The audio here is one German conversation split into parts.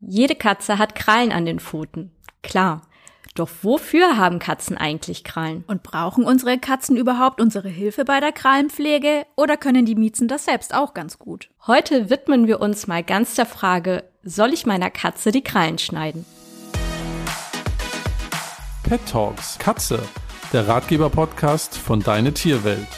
Jede Katze hat Krallen an den Pfoten. Klar. Doch wofür haben Katzen eigentlich Krallen? Und brauchen unsere Katzen überhaupt unsere Hilfe bei der Krallenpflege oder können die Miezen das selbst auch ganz gut? Heute widmen wir uns mal ganz der Frage, soll ich meiner Katze die Krallen schneiden? Pet Talks Katze, der Ratgeber-Podcast von Deine Tierwelt.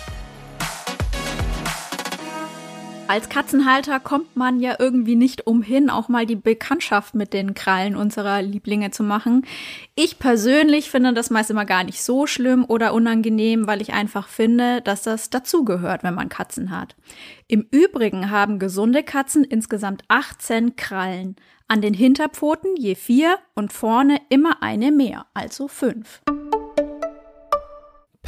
Als Katzenhalter kommt man ja irgendwie nicht umhin, auch mal die Bekanntschaft mit den Krallen unserer Lieblinge zu machen. Ich persönlich finde das meist immer gar nicht so schlimm oder unangenehm, weil ich einfach finde, dass das dazugehört, wenn man Katzen hat. Im Übrigen haben gesunde Katzen insgesamt 18 Krallen. An den Hinterpfoten je vier und vorne immer eine mehr, also fünf.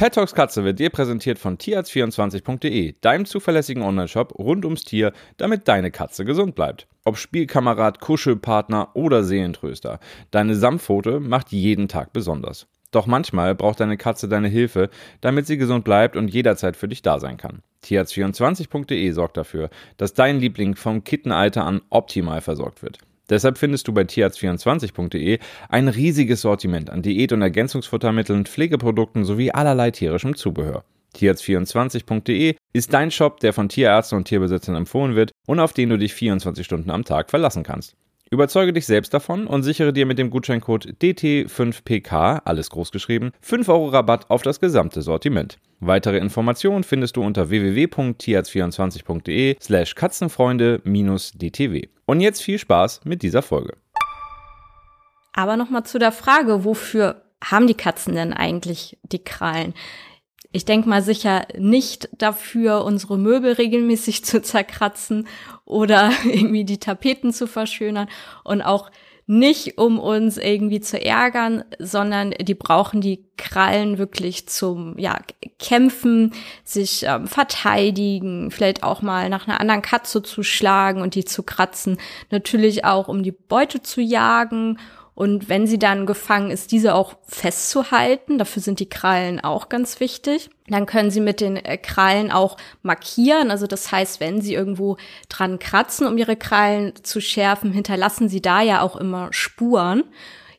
Pet Talks Katze wird dir präsentiert von tierarzt24.de, deinem zuverlässigen Onlineshop rund ums Tier, damit deine Katze gesund bleibt. Ob Spielkamerad, Kuschelpartner oder Seelentröster, deine Samtpfote macht jeden Tag besonders. Doch manchmal braucht deine Katze deine Hilfe, damit sie gesund bleibt und jederzeit für dich da sein kann. Tierarzt24.de sorgt dafür, dass dein Liebling vom Kittenalter an optimal versorgt wird. Deshalb findest du bei tierarzt24.de ein riesiges Sortiment an Diät- und Ergänzungsfuttermitteln, Pflegeprodukten sowie allerlei tierischem Zubehör. Tierarzt24.de ist dein Shop, der von Tierärzten und Tierbesitzern empfohlen wird und auf den du dich 24 Stunden am Tag verlassen kannst. Überzeuge dich selbst davon und sichere dir mit dem Gutscheincode DT5PK, alles großgeschrieben, 5 Euro Rabatt auf das gesamte Sortiment. Weitere Informationen findest du unter www.tierarzt24.de slash katzenfreunde-dtw. Und jetzt viel Spaß mit dieser Folge. Aber nochmal zu der Frage, wofür haben die Katzen denn eigentlich die Krallen? Ich denke mal sicher nicht dafür, unsere Möbel regelmäßig zu zerkratzen oder irgendwie die Tapeten zu verschönern und auch nicht, um uns irgendwie zu ärgern, sondern die brauchen die Krallen wirklich zum ja, Kämpfen, sich ähm, verteidigen, vielleicht auch mal nach einer anderen Katze zu schlagen und die zu kratzen. Natürlich auch, um die Beute zu jagen und wenn sie dann gefangen ist, diese auch festzuhalten. Dafür sind die Krallen auch ganz wichtig. Dann können sie mit den äh, Krallen auch markieren. Also das heißt, wenn sie irgendwo dran kratzen, um ihre Krallen zu schärfen, hinterlassen sie da ja auch immer Spuren.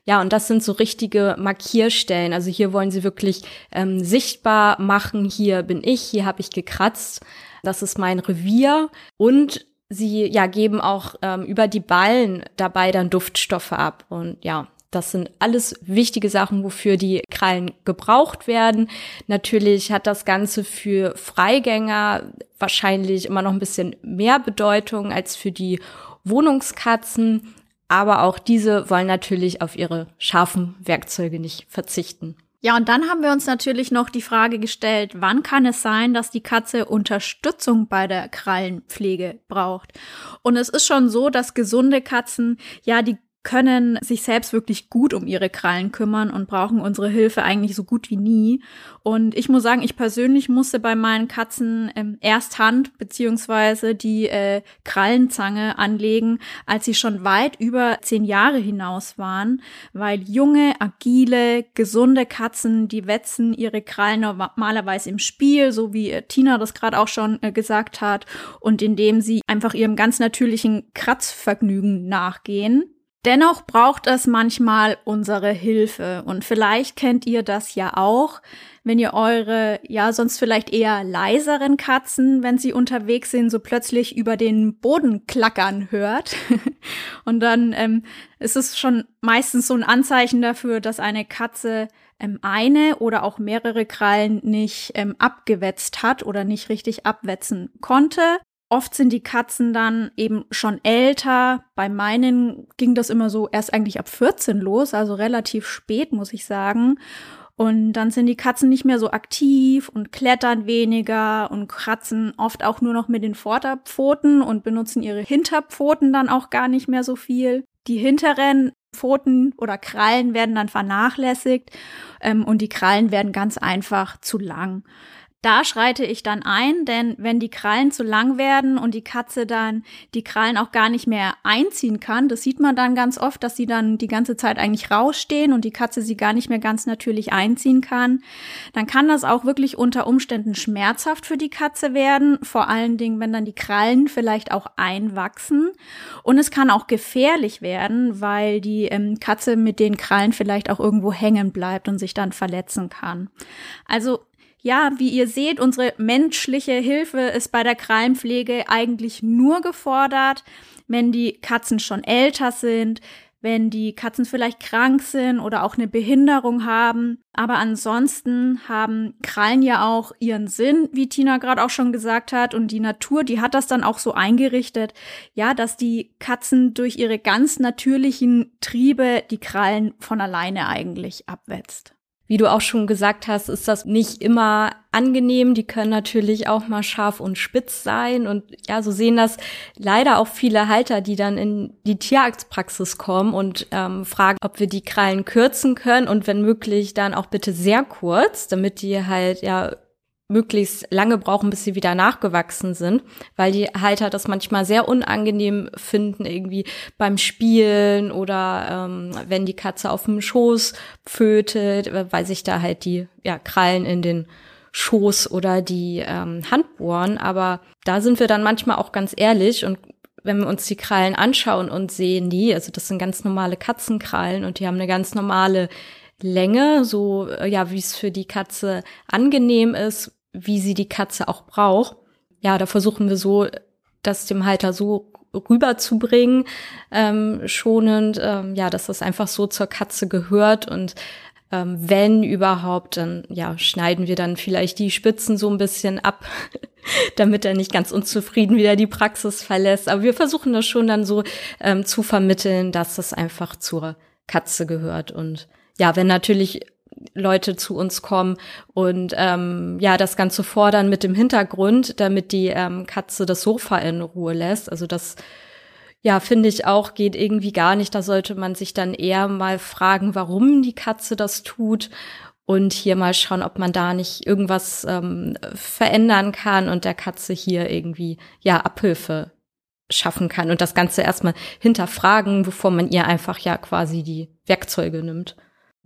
Ja, und das sind so richtige Markierstellen. Also hier wollen sie wirklich ähm, sichtbar machen, hier bin ich, hier habe ich gekratzt, das ist mein Revier. Und sie ja geben auch ähm, über die Ballen dabei dann Duftstoffe ab und ja, das sind alles wichtige Sachen, wofür die Krallen gebraucht werden. Natürlich hat das Ganze für Freigänger wahrscheinlich immer noch ein bisschen mehr Bedeutung als für die Wohnungskatzen. Aber auch diese wollen natürlich auf ihre scharfen Werkzeuge nicht verzichten. Ja, und dann haben wir uns natürlich noch die Frage gestellt, wann kann es sein, dass die Katze Unterstützung bei der Krallenpflege braucht? Und es ist schon so, dass gesunde Katzen ja die können sich selbst wirklich gut um ihre Krallen kümmern und brauchen unsere Hilfe eigentlich so gut wie nie. Und ich muss sagen, ich persönlich musste bei meinen Katzen ähm, erst Hand beziehungsweise die äh, Krallenzange anlegen, als sie schon weit über zehn Jahre hinaus waren, weil junge, agile, gesunde Katzen, die wetzen ihre Krallen normalerweise im Spiel, so wie äh, Tina das gerade auch schon äh, gesagt hat, und indem sie einfach ihrem ganz natürlichen Kratzvergnügen nachgehen. Dennoch braucht es manchmal unsere Hilfe und vielleicht kennt ihr das ja auch, wenn ihr eure, ja, sonst vielleicht eher leiseren Katzen, wenn sie unterwegs sind, so plötzlich über den Boden klackern hört. und dann ähm, ist es schon meistens so ein Anzeichen dafür, dass eine Katze ähm, eine oder auch mehrere Krallen nicht ähm, abgewetzt hat oder nicht richtig abwetzen konnte. Oft sind die Katzen dann eben schon älter. Bei meinen ging das immer so erst eigentlich ab 14 los, also relativ spät, muss ich sagen. Und dann sind die Katzen nicht mehr so aktiv und klettern weniger und kratzen oft auch nur noch mit den Vorderpfoten und benutzen ihre Hinterpfoten dann auch gar nicht mehr so viel. Die hinteren Pfoten oder Krallen werden dann vernachlässigt ähm, und die Krallen werden ganz einfach zu lang. Da schreite ich dann ein, denn wenn die Krallen zu lang werden und die Katze dann die Krallen auch gar nicht mehr einziehen kann, das sieht man dann ganz oft, dass sie dann die ganze Zeit eigentlich rausstehen und die Katze sie gar nicht mehr ganz natürlich einziehen kann, dann kann das auch wirklich unter Umständen schmerzhaft für die Katze werden, vor allen Dingen, wenn dann die Krallen vielleicht auch einwachsen. Und es kann auch gefährlich werden, weil die ähm, Katze mit den Krallen vielleicht auch irgendwo hängen bleibt und sich dann verletzen kann. Also ja, wie ihr seht, unsere menschliche Hilfe ist bei der Krallenpflege eigentlich nur gefordert, wenn die Katzen schon älter sind, wenn die Katzen vielleicht krank sind oder auch eine Behinderung haben. Aber ansonsten haben Krallen ja auch ihren Sinn, wie Tina gerade auch schon gesagt hat. Und die Natur, die hat das dann auch so eingerichtet, ja, dass die Katzen durch ihre ganz natürlichen Triebe die Krallen von alleine eigentlich abwetzt. Wie du auch schon gesagt hast, ist das nicht immer angenehm. Die können natürlich auch mal scharf und spitz sein. Und ja, so sehen das leider auch viele Halter, die dann in die Tierarztpraxis kommen und ähm, fragen, ob wir die Krallen kürzen können und wenn möglich dann auch bitte sehr kurz, damit die halt ja möglichst lange brauchen, bis sie wieder nachgewachsen sind, weil die Halter das manchmal sehr unangenehm finden, irgendwie beim Spielen oder ähm, wenn die Katze auf dem Schoß pfötet, weil sich da halt die ja, Krallen in den Schoß oder die ähm, Hand bohren. Aber da sind wir dann manchmal auch ganz ehrlich und wenn wir uns die Krallen anschauen und sehen die, also das sind ganz normale Katzenkrallen und die haben eine ganz normale Länge, so ja, wie es für die Katze angenehm ist, wie sie die Katze auch braucht. Ja, da versuchen wir so, das dem Halter so rüberzubringen, ähm, schonend, ähm, ja, dass das einfach so zur Katze gehört und ähm, wenn überhaupt, dann ja, schneiden wir dann vielleicht die Spitzen so ein bisschen ab, damit er nicht ganz unzufrieden wieder die Praxis verlässt. Aber wir versuchen das schon dann so ähm, zu vermitteln, dass das einfach zur Katze gehört. Und ja, wenn natürlich Leute zu uns kommen und ähm, ja das Ganze fordern mit dem Hintergrund, damit die ähm, Katze das Sofa in Ruhe lässt. Also das ja finde ich auch geht irgendwie gar nicht. Da sollte man sich dann eher mal fragen, warum die Katze das tut und hier mal schauen, ob man da nicht irgendwas ähm, verändern kann und der Katze hier irgendwie ja Abhilfe schaffen kann und das Ganze erstmal hinterfragen, bevor man ihr einfach ja quasi die Werkzeuge nimmt.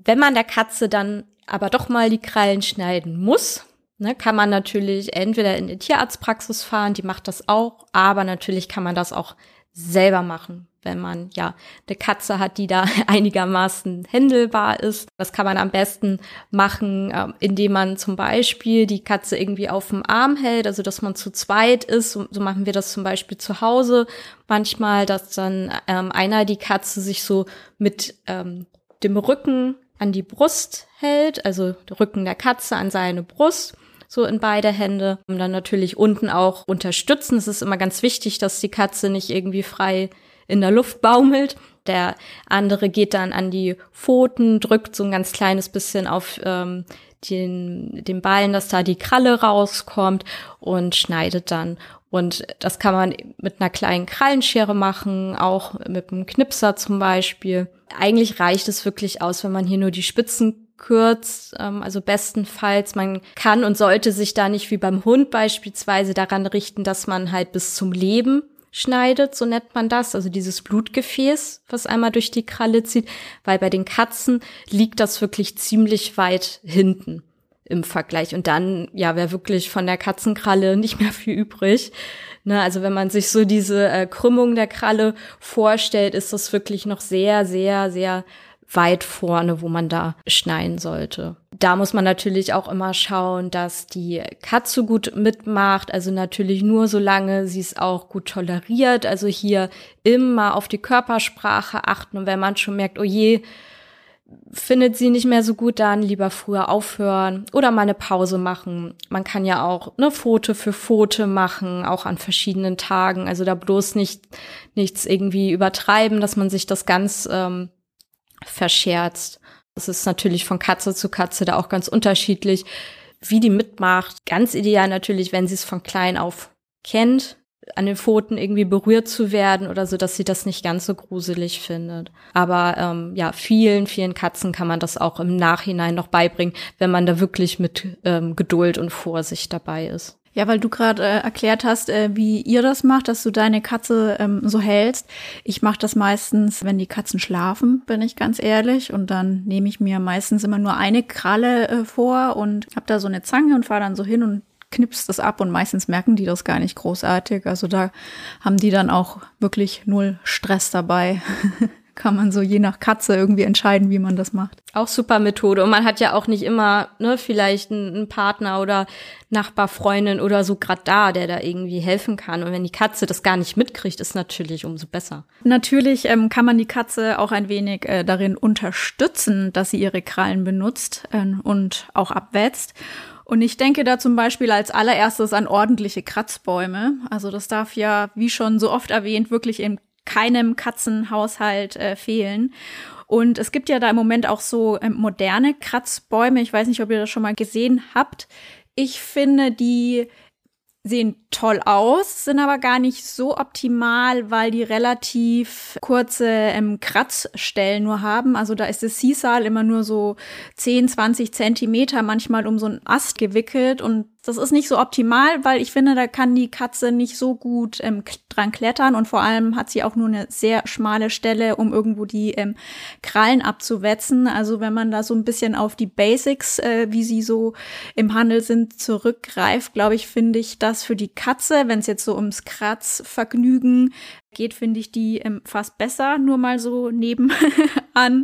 Wenn man der Katze dann aber doch mal die Krallen schneiden muss, ne, kann man natürlich entweder in die Tierarztpraxis fahren, die macht das auch, aber natürlich kann man das auch selber machen, wenn man ja eine Katze hat, die da einigermaßen händelbar ist. Das kann man am besten machen, äh, indem man zum Beispiel die Katze irgendwie auf dem Arm hält, also dass man zu zweit ist. So, so machen wir das zum Beispiel zu Hause manchmal, dass dann ähm, einer die Katze sich so mit ähm, dem Rücken an die Brust hält, also der Rücken der Katze an seine Brust, so in beide Hände. Und dann natürlich unten auch unterstützen. Es ist immer ganz wichtig, dass die Katze nicht irgendwie frei in der Luft baumelt. Der andere geht dann an die Pfoten, drückt so ein ganz kleines bisschen auf ähm, den, den Ballen, dass da die Kralle rauskommt und schneidet dann. Und das kann man mit einer kleinen Krallenschere machen, auch mit einem Knipser zum Beispiel. Eigentlich reicht es wirklich aus, wenn man hier nur die Spitzen kürzt, ähm, also bestenfalls. Man kann und sollte sich da nicht wie beim Hund beispielsweise daran richten, dass man halt bis zum Leben schneidet, so nennt man das, also dieses Blutgefäß, was einmal durch die Kralle zieht, weil bei den Katzen liegt das wirklich ziemlich weit hinten im Vergleich. Und dann, ja, wäre wirklich von der Katzenkralle nicht mehr viel übrig. Ne, also wenn man sich so diese äh, Krümmung der Kralle vorstellt, ist das wirklich noch sehr, sehr, sehr weit vorne, wo man da schneiden sollte. Da muss man natürlich auch immer schauen, dass die Katze gut mitmacht. Also natürlich nur solange sie es auch gut toleriert. Also hier immer auf die Körpersprache achten. Und wenn man schon merkt, oh je, findet sie nicht mehr so gut, dann lieber früher aufhören oder mal eine Pause machen. Man kann ja auch eine Foto für Foto machen, auch an verschiedenen Tagen. Also da bloß nicht nichts irgendwie übertreiben, dass man sich das ganz ähm, verscherzt. Es ist natürlich von Katze zu Katze da auch ganz unterschiedlich, wie die mitmacht. Ganz ideal natürlich, wenn sie es von klein auf kennt, an den Pfoten irgendwie berührt zu werden oder so, dass sie das nicht ganz so gruselig findet. Aber ähm, ja, vielen, vielen Katzen kann man das auch im Nachhinein noch beibringen, wenn man da wirklich mit ähm, Geduld und Vorsicht dabei ist. Ja, weil du gerade äh, erklärt hast, äh, wie ihr das macht, dass du deine Katze ähm, so hältst. Ich mache das meistens, wenn die Katzen schlafen, bin ich ganz ehrlich. Und dann nehme ich mir meistens immer nur eine Kralle äh, vor und habe da so eine Zange und fahre dann so hin und knipst das ab und meistens merken die das gar nicht großartig. Also da haben die dann auch wirklich null Stress dabei. Kann man so je nach Katze irgendwie entscheiden, wie man das macht. Auch super Methode. Und man hat ja auch nicht immer, ne, vielleicht einen, Partner oder Nachbarfreundin oder so gerade da, der da irgendwie helfen kann. Und wenn die Katze das gar nicht mitkriegt, ist natürlich umso besser. Natürlich ähm, kann man die Katze auch ein wenig äh, darin unterstützen, dass sie ihre Krallen benutzt äh, und auch abwetzt. Und ich denke da zum Beispiel als allererstes an ordentliche Kratzbäume. Also das darf ja, wie schon so oft erwähnt, wirklich in keinem Katzenhaushalt äh, fehlen. Und es gibt ja da im Moment auch so ähm, moderne Kratzbäume. Ich weiß nicht, ob ihr das schon mal gesehen habt. Ich finde die sehen toll aus, sind aber gar nicht so optimal, weil die relativ kurze ähm, Kratzstellen nur haben. Also da ist das Sisal immer nur so 10, 20 Zentimeter manchmal um so einen Ast gewickelt und das ist nicht so optimal, weil ich finde, da kann die Katze nicht so gut ähm, dran klettern und vor allem hat sie auch nur eine sehr schmale Stelle, um irgendwo die ähm, Krallen abzuwetzen. Also wenn man da so ein bisschen auf die Basics, äh, wie sie so im Handel sind, zurückgreift, glaube ich, finde ich das für die Katze, wenn es jetzt so ums Kratzvergnügen geht, finde ich die ähm, fast besser, nur mal so nebenan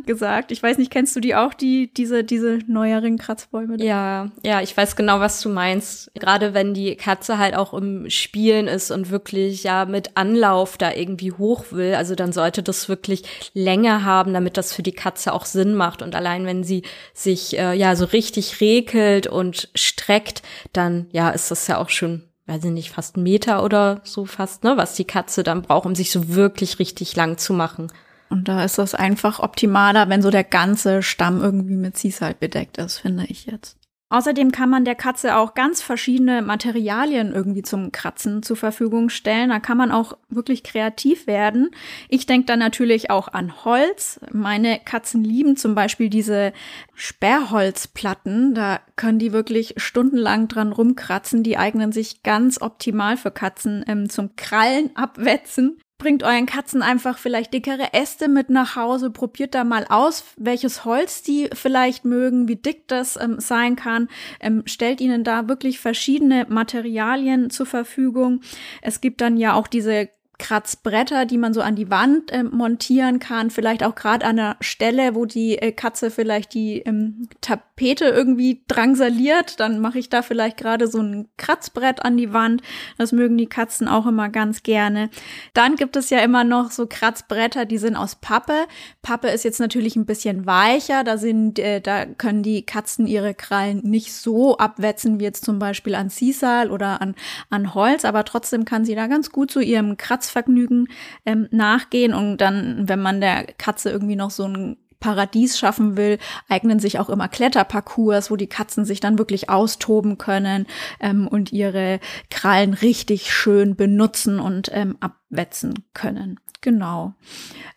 gesagt. Ich weiß nicht, kennst du die auch, die, diese, diese neueren Kratzbäume? Ja, ja, ich weiß genau, was du meinst. Gerade wenn die Katze halt auch im Spielen ist und wirklich ja mit Anlauf da irgendwie hoch will, also dann sollte das wirklich Länge haben, damit das für die Katze auch Sinn macht. Und allein wenn sie sich äh, ja so richtig regelt und streckt, dann ja, ist das ja auch schon weiß ich nicht, fast einen Meter oder so fast, ne, was die Katze dann braucht, um sich so wirklich richtig lang zu machen. Und da ist das einfach optimaler, wenn so der ganze Stamm irgendwie mit Seaside bedeckt ist, finde ich jetzt. Außerdem kann man der Katze auch ganz verschiedene Materialien irgendwie zum Kratzen zur Verfügung stellen. Da kann man auch wirklich kreativ werden. Ich denke da natürlich auch an Holz. Meine Katzen lieben zum Beispiel diese Sperrholzplatten. Da können die wirklich stundenlang dran rumkratzen. Die eignen sich ganz optimal für Katzen ähm, zum Krallen abwetzen. Bringt euren Katzen einfach vielleicht dickere Äste mit nach Hause, probiert da mal aus, welches Holz die vielleicht mögen, wie dick das ähm, sein kann. Ähm, stellt ihnen da wirklich verschiedene Materialien zur Verfügung. Es gibt dann ja auch diese Kratzbretter, die man so an die Wand äh, montieren kann, vielleicht auch gerade an der Stelle, wo die äh, Katze vielleicht die ähm, Tapete irgendwie drangsaliert, dann mache ich da vielleicht gerade so ein Kratzbrett an die Wand. Das mögen die Katzen auch immer ganz gerne. Dann gibt es ja immer noch so Kratzbretter, die sind aus Pappe. Pappe ist jetzt natürlich ein bisschen weicher, da sind, äh, da können die Katzen ihre Krallen nicht so abwetzen wie jetzt zum Beispiel an Sisal oder an, an Holz, aber trotzdem kann sie da ganz gut zu ihrem Kratz Kratzvergnügen ähm, nachgehen und dann, wenn man der Katze irgendwie noch so ein Paradies schaffen will, eignen sich auch immer Kletterparcours, wo die Katzen sich dann wirklich austoben können ähm, und ihre Krallen richtig schön benutzen und ähm, abwetzen können. Genau.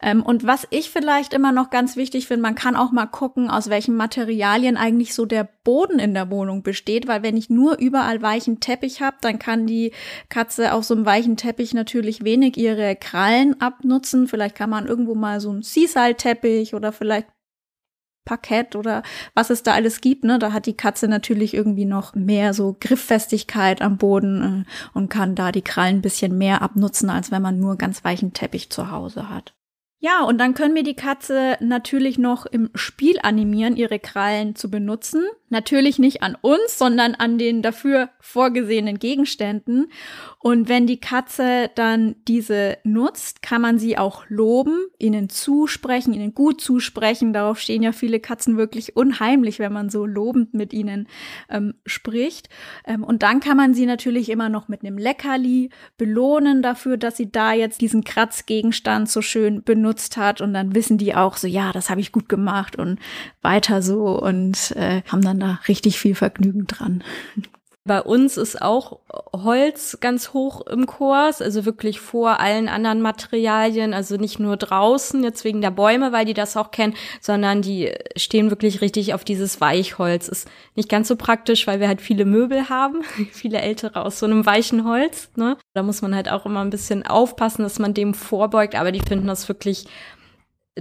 Ähm, und was ich vielleicht immer noch ganz wichtig finde, man kann auch mal gucken, aus welchen Materialien eigentlich so der Boden in der Wohnung besteht, weil wenn ich nur überall weichen Teppich habe, dann kann die Katze auf so einem weichen Teppich natürlich wenig ihre Krallen abnutzen. Vielleicht kann man irgendwo mal so einen Seaside-Teppich oder vielleicht Parkett oder was es da alles gibt. Ne? Da hat die Katze natürlich irgendwie noch mehr so Grifffestigkeit am Boden äh, und kann da die Krallen ein bisschen mehr abnutzen, als wenn man nur ganz weichen Teppich zu Hause hat. Ja, und dann können wir die Katze natürlich noch im Spiel animieren, ihre Krallen zu benutzen. Natürlich nicht an uns, sondern an den dafür vorgesehenen Gegenständen. Und wenn die Katze dann diese nutzt, kann man sie auch loben, ihnen zusprechen, ihnen gut zusprechen. Darauf stehen ja viele Katzen wirklich unheimlich, wenn man so lobend mit ihnen ähm, spricht. Ähm, und dann kann man sie natürlich immer noch mit einem Leckerli belohnen dafür, dass sie da jetzt diesen Kratzgegenstand so schön benutzt hat. Und dann wissen die auch so, ja, das habe ich gut gemacht und weiter so und äh, haben dann da richtig viel Vergnügen dran. Bei uns ist auch Holz ganz hoch im Kurs, also wirklich vor allen anderen Materialien, also nicht nur draußen, jetzt wegen der Bäume, weil die das auch kennen, sondern die stehen wirklich richtig auf dieses Weichholz. Ist nicht ganz so praktisch, weil wir halt viele Möbel haben, viele ältere aus so einem weichen Holz. Ne? Da muss man halt auch immer ein bisschen aufpassen, dass man dem vorbeugt, aber die finden das wirklich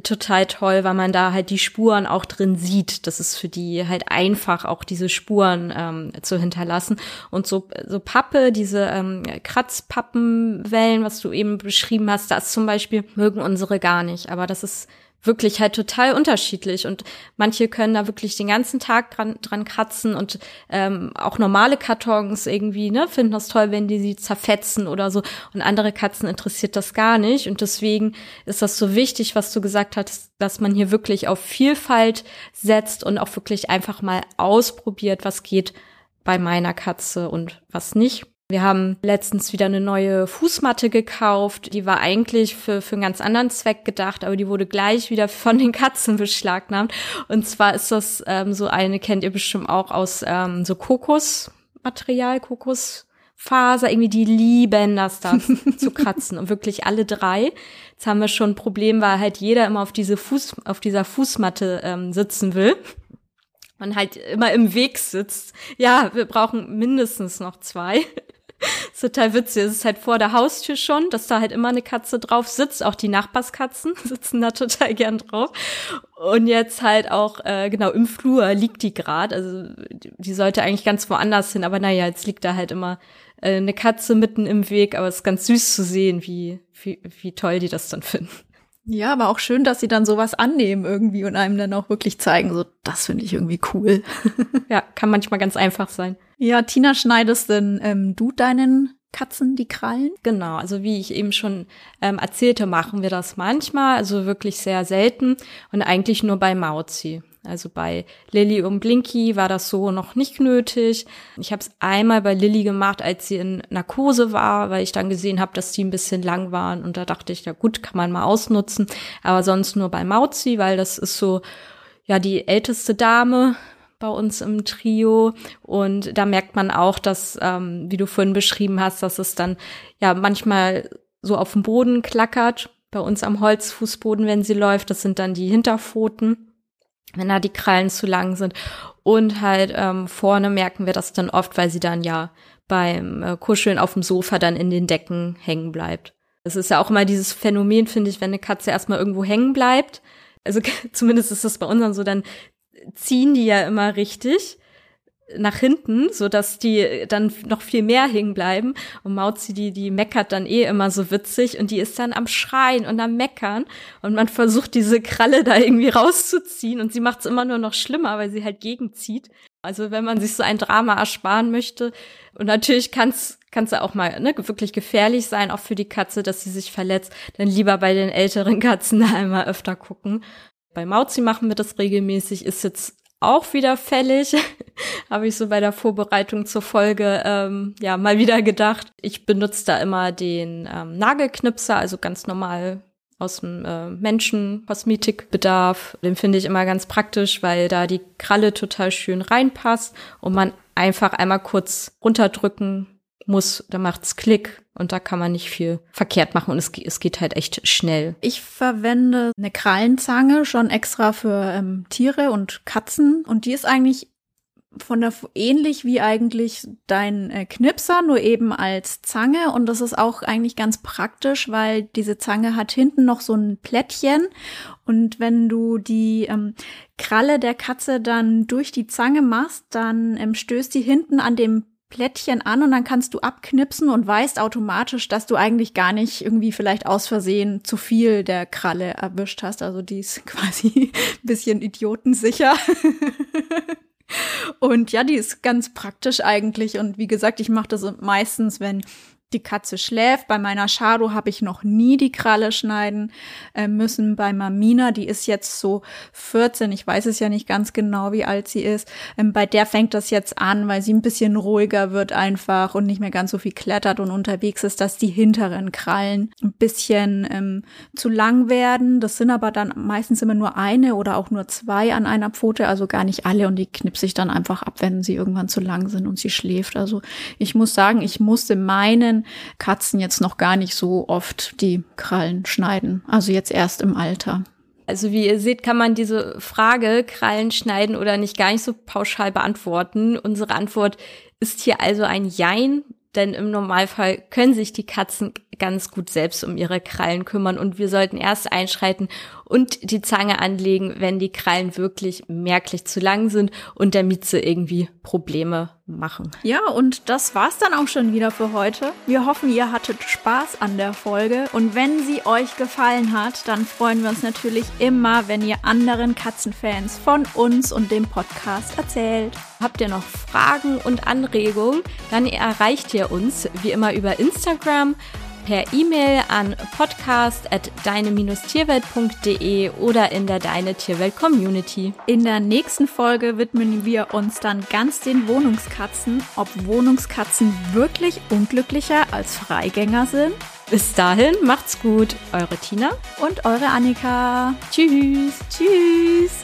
total toll, weil man da halt die Spuren auch drin sieht. Das ist für die halt einfach, auch diese Spuren ähm, zu hinterlassen. Und so, so Pappe, diese ähm, Kratzpappenwellen, was du eben beschrieben hast, das zum Beispiel mögen unsere gar nicht. Aber das ist wirklich halt total unterschiedlich. Und manche können da wirklich den ganzen Tag dran, dran kratzen und ähm, auch normale Kartons irgendwie ne finden das toll, wenn die sie zerfetzen oder so. Und andere Katzen interessiert das gar nicht. Und deswegen ist das so wichtig, was du gesagt hast, dass man hier wirklich auf Vielfalt setzt und auch wirklich einfach mal ausprobiert, was geht bei meiner Katze und was nicht. Wir haben letztens wieder eine neue Fußmatte gekauft. Die war eigentlich für, für einen ganz anderen Zweck gedacht, aber die wurde gleich wieder von den Katzen beschlagnahmt. Und zwar ist das ähm, so eine, kennt ihr bestimmt auch aus ähm, so Kokosmaterial, Kokosfaser. Irgendwie die lieben das da zu kratzen. Und wirklich alle drei. Jetzt haben wir schon ein Problem, weil halt jeder immer auf diese Fuß, auf dieser Fußmatte ähm, sitzen will man halt immer im Weg sitzt. Ja, wir brauchen mindestens noch zwei. Ist total witzig. Es ist halt vor der Haustür schon, dass da halt immer eine Katze drauf sitzt. Auch die Nachbarskatzen sitzen da total gern drauf. Und jetzt halt auch, äh, genau, im Flur liegt die gerade. Also die sollte eigentlich ganz woanders hin. Aber naja, jetzt liegt da halt immer äh, eine Katze mitten im Weg. Aber es ist ganz süß zu sehen, wie, wie, wie toll die das dann finden. Ja, aber auch schön, dass sie dann sowas annehmen irgendwie und einem dann auch wirklich zeigen, so, das finde ich irgendwie cool. ja, kann manchmal ganz einfach sein. Ja, Tina, schneidest denn ähm, du deinen Katzen die Krallen? Genau, also wie ich eben schon ähm, erzählte, machen wir das manchmal, also wirklich sehr selten und eigentlich nur bei Mauzi. Also bei Lilly und Blinky war das so noch nicht nötig. Ich habe es einmal bei Lilly gemacht, als sie in Narkose war, weil ich dann gesehen habe, dass die ein bisschen lang waren und da dachte ich, ja gut, kann man mal ausnutzen. Aber sonst nur bei Mauzi, weil das ist so ja die älteste Dame bei uns im Trio und da merkt man auch, dass, ähm, wie du vorhin beschrieben hast, dass es dann ja manchmal so auf dem Boden klackert, bei uns am Holzfußboden, wenn sie läuft. Das sind dann die Hinterpfoten wenn da die Krallen zu lang sind. Und halt ähm, vorne merken wir das dann oft, weil sie dann ja beim äh, Kuscheln auf dem Sofa dann in den Decken hängen bleibt. Es ist ja auch immer dieses Phänomen, finde ich, wenn eine Katze erstmal irgendwo hängen bleibt. Also zumindest ist das bei unseren so, dann ziehen die ja immer richtig nach hinten, so dass die dann noch viel mehr hängen bleiben. Und Mauzi, die, die meckert dann eh immer so witzig und die ist dann am Schreien und am Meckern und man versucht diese Kralle da irgendwie rauszuziehen und sie macht es immer nur noch schlimmer, weil sie halt gegenzieht. Also wenn man sich so ein Drama ersparen möchte und natürlich kann's kann's ja auch mal ne, wirklich gefährlich sein, auch für die Katze, dass sie sich verletzt, dann lieber bei den älteren Katzen da einmal öfter gucken. Bei Mauzi machen wir das regelmäßig, ist jetzt auch wieder fällig. Habe ich so bei der Vorbereitung zur Folge ähm, ja mal wieder gedacht. Ich benutze da immer den ähm, Nagelknipser, also ganz normal aus dem äh, Menschen-Kosmetikbedarf. Den finde ich immer ganz praktisch, weil da die Kralle total schön reinpasst und man einfach einmal kurz runterdrücken muss, da macht's Klick und da kann man nicht viel verkehrt machen und es, es geht halt echt schnell. Ich verwende eine Krallenzange schon extra für ähm, Tiere und Katzen und die ist eigentlich von der ähnlich wie eigentlich dein äh, Knipser, nur eben als Zange und das ist auch eigentlich ganz praktisch, weil diese Zange hat hinten noch so ein Plättchen und wenn du die ähm, Kralle der Katze dann durch die Zange machst, dann ähm, stößt die hinten an dem Plättchen an und dann kannst du abknipsen und weißt automatisch, dass du eigentlich gar nicht irgendwie vielleicht aus Versehen zu viel der Kralle erwischt hast. Also die ist quasi ein bisschen idiotensicher. und ja, die ist ganz praktisch eigentlich. Und wie gesagt, ich mache das meistens, wenn die Katze schläft. Bei meiner Shadow habe ich noch nie die Kralle schneiden äh, müssen. Bei Mamina, die ist jetzt so 14, ich weiß es ja nicht ganz genau, wie alt sie ist. Ähm, bei der fängt das jetzt an, weil sie ein bisschen ruhiger wird einfach und nicht mehr ganz so viel klettert und unterwegs ist, dass die hinteren Krallen ein bisschen ähm, zu lang werden. Das sind aber dann meistens immer nur eine oder auch nur zwei an einer Pfote, also gar nicht alle und die knipse ich dann einfach ab, wenn sie irgendwann zu lang sind und sie schläft. Also ich muss sagen, ich musste meinen kleinen Katzen jetzt noch gar nicht so oft die Krallen schneiden. Also jetzt erst im Alter. Also wie ihr seht, kann man diese Frage Krallen schneiden oder nicht gar nicht so pauschal beantworten. Unsere Antwort ist hier also ein Jein, denn im Normalfall können sich die Katzen ganz gut selbst um ihre Krallen kümmern und wir sollten erst einschreiten und die Zange anlegen, wenn die Krallen wirklich merklich zu lang sind und der Mieze irgendwie Probleme machen. Ja, und das war's dann auch schon wieder für heute. Wir hoffen, ihr hattet Spaß an der Folge und wenn sie euch gefallen hat, dann freuen wir uns natürlich immer, wenn ihr anderen Katzenfans von uns und dem Podcast erzählt. Habt ihr noch Fragen und Anregungen, dann erreicht ihr uns wie immer über Instagram per E-Mail an podcast.deine-tierwelt.de oder in der Deine Tierwelt Community. In der nächsten Folge widmen wir uns dann ganz den Wohnungskatzen, ob Wohnungskatzen wirklich unglücklicher als Freigänger sind. Bis dahin, macht's gut. Eure Tina und eure Annika. Tschüss. Tschüss.